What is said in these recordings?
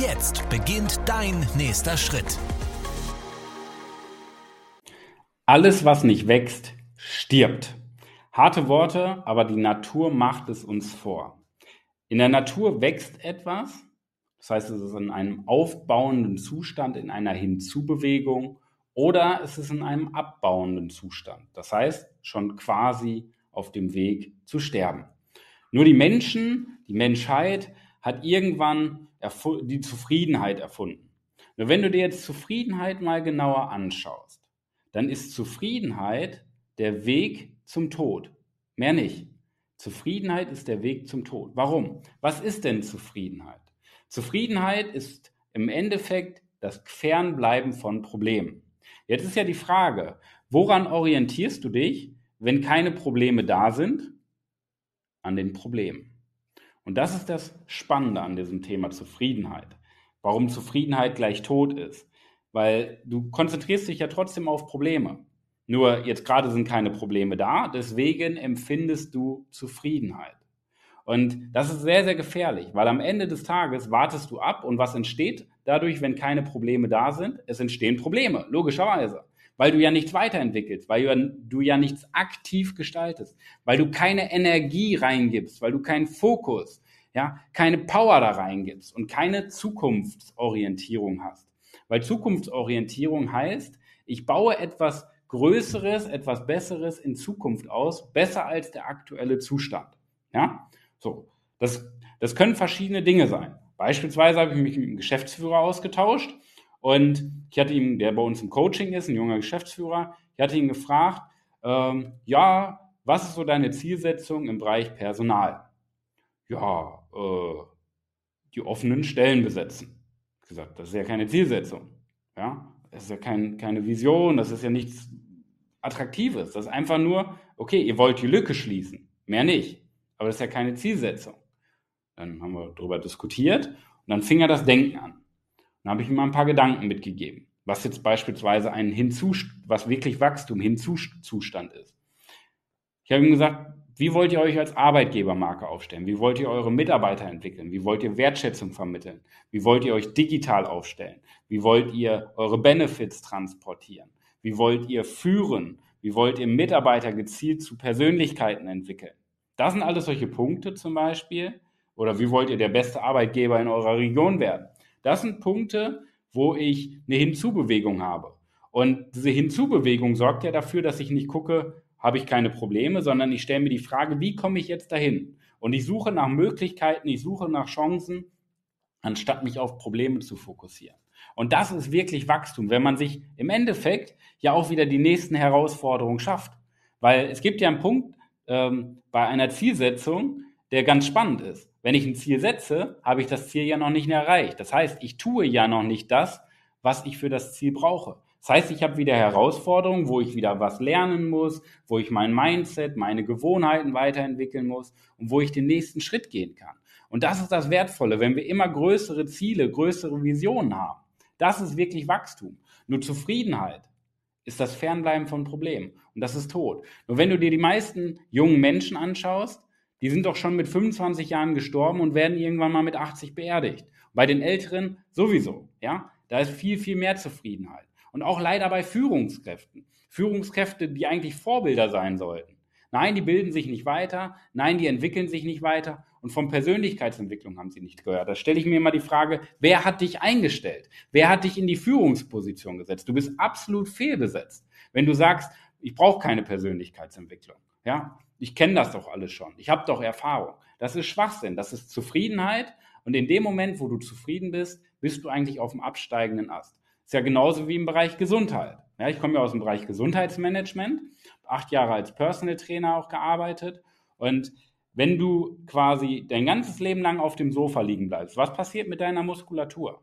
Jetzt beginnt dein nächster Schritt. Alles, was nicht wächst, stirbt. Harte Worte, aber die Natur macht es uns vor. In der Natur wächst etwas, das heißt, es ist in einem aufbauenden Zustand, in einer Hinzubewegung, oder es ist in einem abbauenden Zustand, das heißt, schon quasi auf dem Weg zu sterben. Nur die Menschen, die Menschheit hat irgendwann die Zufriedenheit erfunden. Nur wenn du dir jetzt Zufriedenheit mal genauer anschaust, dann ist Zufriedenheit der Weg zum Tod. Mehr nicht. Zufriedenheit ist der Weg zum Tod. Warum? Was ist denn Zufriedenheit? Zufriedenheit ist im Endeffekt das Fernbleiben von Problemen. Jetzt ist ja die Frage, woran orientierst du dich, wenn keine Probleme da sind? An den Problemen. Und das ist das Spannende an diesem Thema Zufriedenheit. Warum Zufriedenheit gleich Tod ist. Weil du konzentrierst dich ja trotzdem auf Probleme. Nur jetzt gerade sind keine Probleme da, deswegen empfindest du Zufriedenheit. Und das ist sehr, sehr gefährlich, weil am Ende des Tages wartest du ab und was entsteht dadurch, wenn keine Probleme da sind? Es entstehen Probleme, logischerweise, weil du ja nichts weiterentwickelst, weil du ja, nichts aktiv gestaltest, weil du keine Energie reingibst, weil du keinen Fokus, ja, keine Power da reingibst und keine Zukunftsorientierung hast. Weil Zukunftsorientierung heißt, ich baue etwas Größeres, etwas Besseres in Zukunft aus, besser als der aktuelle Zustand. Ja, so. Das, das können verschiedene Dinge sein. Beispielsweise habe ich mich mit einem Geschäftsführer ausgetauscht und ich hatte ihn, der bei uns im Coaching ist, ein junger Geschäftsführer, ich hatte ihn gefragt, ähm, ja, was ist so deine Zielsetzung im Bereich Personal? Ja, äh, die offenen Stellen besetzen. Ich gesagt, das ist ja keine Zielsetzung. Ja, das ist ja kein, keine Vision, das ist ja nichts Attraktives. Das ist einfach nur, okay, ihr wollt die Lücke schließen, mehr nicht. Aber das ist ja keine Zielsetzung. Dann haben wir darüber diskutiert und dann fing er das Denken an. Dann habe ich ihm mal ein paar Gedanken mitgegeben, was jetzt beispielsweise ein Hinzustand, was wirklich Wachstum, Hinzustand ist. Ich habe ihm gesagt, wie wollt ihr euch als Arbeitgebermarke aufstellen? Wie wollt ihr eure Mitarbeiter entwickeln? Wie wollt ihr Wertschätzung vermitteln? Wie wollt ihr euch digital aufstellen? Wie wollt ihr eure Benefits transportieren? Wie wollt ihr führen? Wie wollt ihr Mitarbeiter gezielt zu Persönlichkeiten entwickeln? Das sind alles solche Punkte zum Beispiel. Oder wie wollt ihr der beste Arbeitgeber in eurer Region werden? Das sind Punkte, wo ich eine Hinzubewegung habe. Und diese Hinzubewegung sorgt ja dafür, dass ich nicht gucke, habe ich keine Probleme, sondern ich stelle mir die Frage, wie komme ich jetzt dahin? Und ich suche nach Möglichkeiten, ich suche nach Chancen, anstatt mich auf Probleme zu fokussieren. Und das ist wirklich Wachstum, wenn man sich im Endeffekt ja auch wieder die nächsten Herausforderungen schafft. Weil es gibt ja einen Punkt ähm, bei einer Zielsetzung, der ganz spannend ist. Wenn ich ein Ziel setze, habe ich das Ziel ja noch nicht erreicht. Das heißt, ich tue ja noch nicht das, was ich für das Ziel brauche. Das heißt, ich habe wieder Herausforderungen, wo ich wieder was lernen muss, wo ich mein Mindset, meine Gewohnheiten weiterentwickeln muss und wo ich den nächsten Schritt gehen kann. Und das ist das Wertvolle, wenn wir immer größere Ziele, größere Visionen haben. Das ist wirklich Wachstum. Nur Zufriedenheit ist das Fernbleiben von Problemen. Und das ist tot. Nur wenn du dir die meisten jungen Menschen anschaust, die sind doch schon mit 25 Jahren gestorben und werden irgendwann mal mit 80 beerdigt. Bei den Älteren sowieso. Ja, da ist viel, viel mehr Zufriedenheit. Und auch leider bei Führungskräften. Führungskräfte, die eigentlich Vorbilder sein sollten. Nein, die bilden sich nicht weiter. Nein, die entwickeln sich nicht weiter. Und von Persönlichkeitsentwicklung haben sie nicht gehört. Da stelle ich mir immer die Frage, wer hat dich eingestellt? Wer hat dich in die Führungsposition gesetzt? Du bist absolut fehlbesetzt. Wenn du sagst, ich brauche keine Persönlichkeitsentwicklung. Ja, ich kenne das doch alles schon. Ich habe doch Erfahrung. Das ist Schwachsinn. Das ist Zufriedenheit. Und in dem Moment, wo du zufrieden bist, bist du eigentlich auf dem absteigenden Ast. Ist ja genauso wie im Bereich Gesundheit. Ja, ich komme ja aus dem Bereich Gesundheitsmanagement, acht Jahre als Personal Trainer auch gearbeitet und wenn du quasi dein ganzes Leben lang auf dem Sofa liegen bleibst, was passiert mit deiner Muskulatur?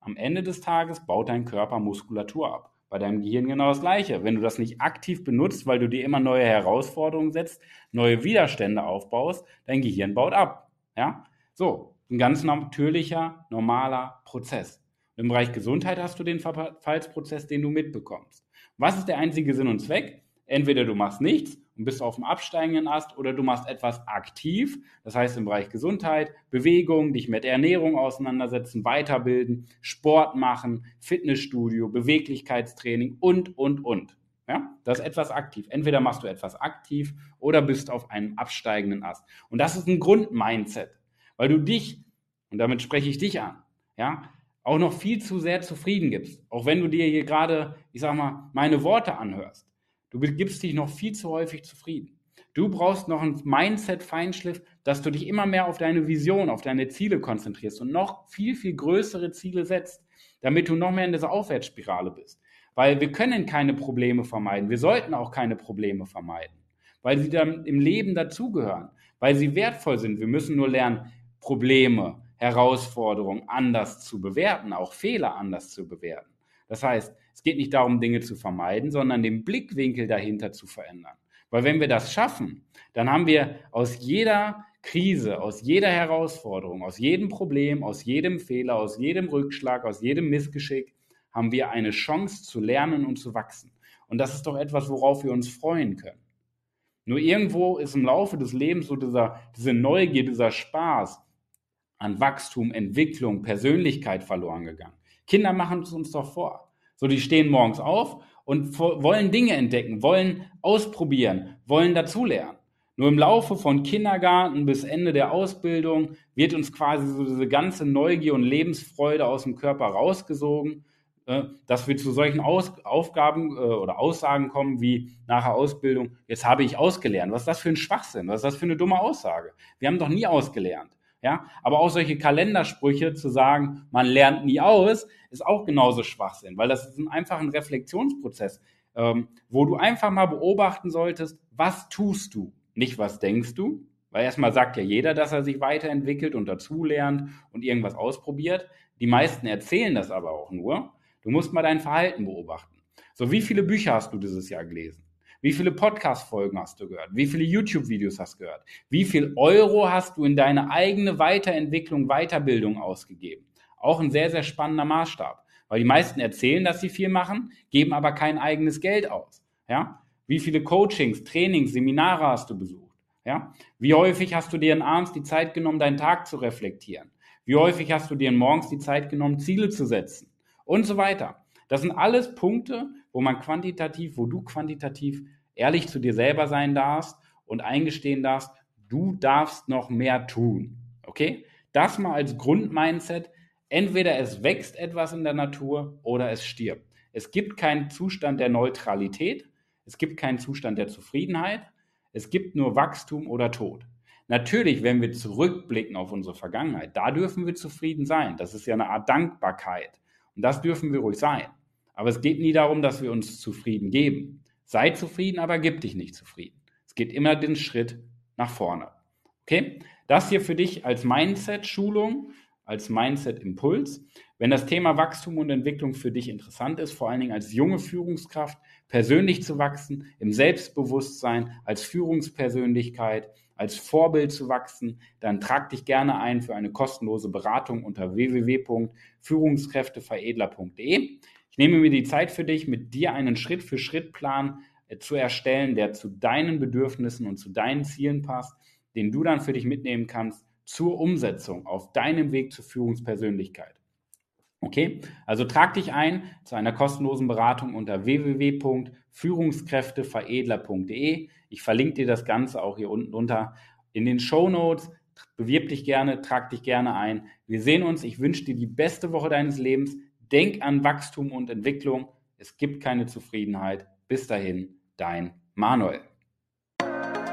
Am Ende des Tages baut dein Körper Muskulatur ab. Bei deinem Gehirn genau das Gleiche. Wenn du das nicht aktiv benutzt, weil du dir immer neue Herausforderungen setzt, neue Widerstände aufbaust, dein Gehirn baut ab. Ja? So, ein ganz natürlicher, normaler Prozess. Im Bereich Gesundheit hast du den Verfallsprozess, den du mitbekommst. Was ist der einzige Sinn und Zweck? Entweder du machst nichts und bist auf dem absteigenden Ast oder du machst etwas aktiv, das heißt im Bereich Gesundheit, Bewegung, dich mit Ernährung auseinandersetzen, weiterbilden, Sport machen, Fitnessstudio, Beweglichkeitstraining und, und, und. Ja, das ist etwas aktiv. Entweder machst du etwas aktiv oder bist auf einem absteigenden Ast. Und das ist ein Grundmindset, weil du dich, und damit spreche ich dich an, ja, auch noch viel zu sehr zufrieden gibst. Auch wenn du dir hier gerade, ich sag mal, meine Worte anhörst. Du gibst dich noch viel zu häufig zufrieden. Du brauchst noch ein Mindset-Feinschliff, dass du dich immer mehr auf deine Vision, auf deine Ziele konzentrierst und noch viel, viel größere Ziele setzt, damit du noch mehr in dieser Aufwärtsspirale bist. Weil wir können keine Probleme vermeiden. Wir sollten auch keine Probleme vermeiden, weil sie dann im Leben dazugehören, weil sie wertvoll sind. Wir müssen nur lernen, Probleme, Herausforderungen anders zu bewerten, auch Fehler anders zu bewerten. Das heißt, es geht nicht darum, Dinge zu vermeiden, sondern den Blickwinkel dahinter zu verändern. Weil wenn wir das schaffen, dann haben wir aus jeder Krise, aus jeder Herausforderung, aus jedem Problem, aus jedem Fehler, aus jedem Rückschlag, aus jedem Missgeschick, haben wir eine Chance zu lernen und zu wachsen. Und das ist doch etwas, worauf wir uns freuen können. Nur irgendwo ist im Laufe des Lebens so dieser, diese Neugier, dieser Spaß an Wachstum, Entwicklung, Persönlichkeit verloren gegangen. Kinder machen es uns doch vor. So, die stehen morgens auf und wollen Dinge entdecken, wollen ausprobieren, wollen dazulernen. Nur im Laufe von Kindergarten bis Ende der Ausbildung wird uns quasi so diese ganze Neugier und Lebensfreude aus dem Körper rausgesogen, äh, dass wir zu solchen aus Aufgaben äh, oder Aussagen kommen wie nach der Ausbildung, jetzt habe ich ausgelernt. Was ist das für ein Schwachsinn? Was ist das für eine dumme Aussage? Wir haben doch nie ausgelernt. Ja, aber auch solche Kalendersprüche zu sagen, man lernt nie aus, ist auch genauso Schwachsinn, weil das ist ein, einfach ein Reflexionsprozess, ähm, wo du einfach mal beobachten solltest, was tust du, nicht was denkst du, weil erstmal sagt ja jeder, dass er sich weiterentwickelt und dazulernt und irgendwas ausprobiert. Die meisten erzählen das aber auch nur. Du musst mal dein Verhalten beobachten. So, wie viele Bücher hast du dieses Jahr gelesen? Wie viele Podcast-Folgen hast du gehört? Wie viele YouTube-Videos hast du gehört? Wie viel Euro hast du in deine eigene Weiterentwicklung, Weiterbildung ausgegeben? Auch ein sehr, sehr spannender Maßstab. Weil die meisten erzählen, dass sie viel machen, geben aber kein eigenes Geld aus. Ja? Wie viele Coachings, Trainings, Seminare hast du besucht? Ja? Wie häufig hast du dir in abends die Zeit genommen, deinen Tag zu reflektieren? Wie häufig hast du dir morgens die Zeit genommen, Ziele zu setzen? Und so weiter. Das sind alles Punkte, wo man quantitativ, wo du quantitativ ehrlich zu dir selber sein darfst und eingestehen darfst, du darfst noch mehr tun. Okay? Das mal als Grundmindset. Entweder es wächst etwas in der Natur oder es stirbt. Es gibt keinen Zustand der Neutralität. Es gibt keinen Zustand der Zufriedenheit. Es gibt nur Wachstum oder Tod. Natürlich, wenn wir zurückblicken auf unsere Vergangenheit, da dürfen wir zufrieden sein. Das ist ja eine Art Dankbarkeit. Und das dürfen wir ruhig sein. Aber es geht nie darum, dass wir uns zufrieden geben. Sei zufrieden, aber gib dich nicht zufrieden. Es geht immer den Schritt nach vorne. Okay? Das hier für dich als Mindset-Schulung, als Mindset-Impuls. Wenn das Thema Wachstum und Entwicklung für dich interessant ist, vor allen Dingen als junge Führungskraft, persönlich zu wachsen, im Selbstbewusstsein, als Führungspersönlichkeit, als Vorbild zu wachsen, dann trag dich gerne ein für eine kostenlose Beratung unter www.führungskräfteveredler.de. Ich nehme mir die Zeit für dich, mit dir einen Schritt-für-Schritt-Plan äh, zu erstellen, der zu deinen Bedürfnissen und zu deinen Zielen passt, den du dann für dich mitnehmen kannst zur Umsetzung auf deinem Weg zur Führungspersönlichkeit. Okay, also trag dich ein zu einer kostenlosen Beratung unter www.führungskräfteveredler.de. Ich verlinke dir das Ganze auch hier unten drunter in den Show Notes. Bewirb dich gerne, trag dich gerne ein. Wir sehen uns. Ich wünsche dir die beste Woche deines Lebens. Denk an Wachstum und Entwicklung. Es gibt keine Zufriedenheit. Bis dahin, dein Manuel.